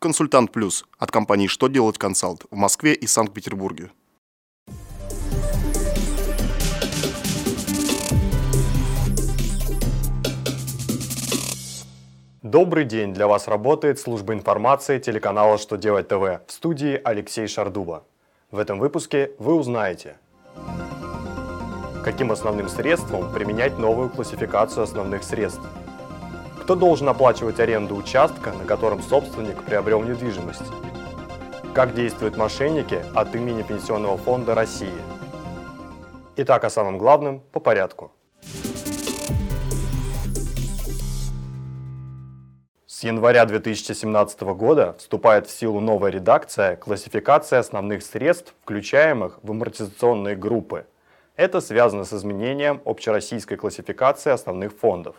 Консультант Плюс от компании «Что делать консалт» в Москве и Санкт-Петербурге. Добрый день! Для вас работает служба информации телеканала «Что делать ТВ» в студии Алексей Шардуба. В этом выпуске вы узнаете, каким основным средством применять новую классификацию основных средств, кто должен оплачивать аренду участка, на котором собственник приобрел недвижимость, как действуют мошенники от имени Пенсионного фонда России. Итак, о самом главном по порядку. С января 2017 года вступает в силу новая редакция классификации основных средств, включаемых в амортизационные группы. Это связано с изменением общероссийской классификации основных фондов.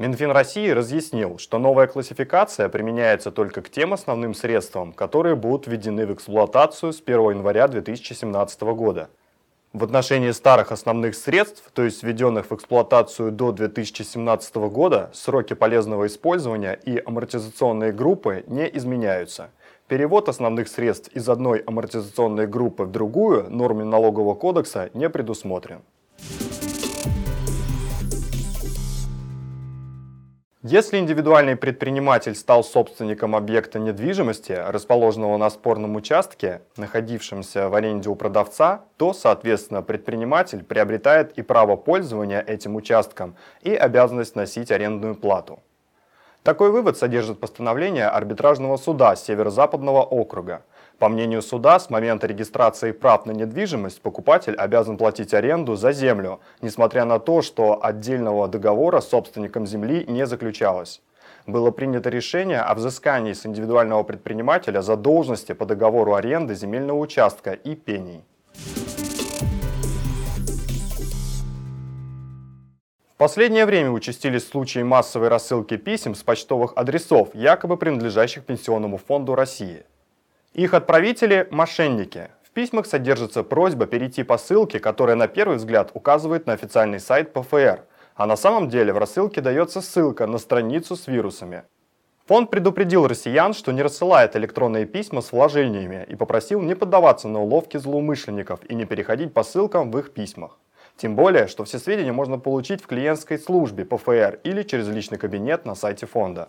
Минфин России разъяснил, что новая классификация применяется только к тем основным средствам, которые будут введены в эксплуатацию с 1 января 2017 года – в отношении старых основных средств, то есть введенных в эксплуатацию до 2017 года, сроки полезного использования и амортизационные группы не изменяются. Перевод основных средств из одной амортизационной группы в другую нормами налогового кодекса не предусмотрен. Если индивидуальный предприниматель стал собственником объекта недвижимости, расположенного на спорном участке, находившемся в аренде у продавца, то, соответственно, предприниматель приобретает и право пользования этим участком, и обязанность носить арендную плату. Такой вывод содержит постановление арбитражного суда Северо-Западного округа, по мнению суда, с момента регистрации прав на недвижимость покупатель обязан платить аренду за землю, несмотря на то, что отдельного договора с собственником земли не заключалось. Было принято решение о взыскании с индивидуального предпринимателя задолженности по договору аренды земельного участка и пений. В последнее время участились случаи массовой рассылки писем с почтовых адресов, якобы принадлежащих Пенсионному фонду России. Их отправители – мошенники. В письмах содержится просьба перейти по ссылке, которая на первый взгляд указывает на официальный сайт ПФР, а на самом деле в рассылке дается ссылка на страницу с вирусами. Фонд предупредил россиян, что не рассылает электронные письма с вложениями и попросил не поддаваться на уловки злоумышленников и не переходить по ссылкам в их письмах. Тем более, что все сведения можно получить в клиентской службе ПФР или через личный кабинет на сайте фонда.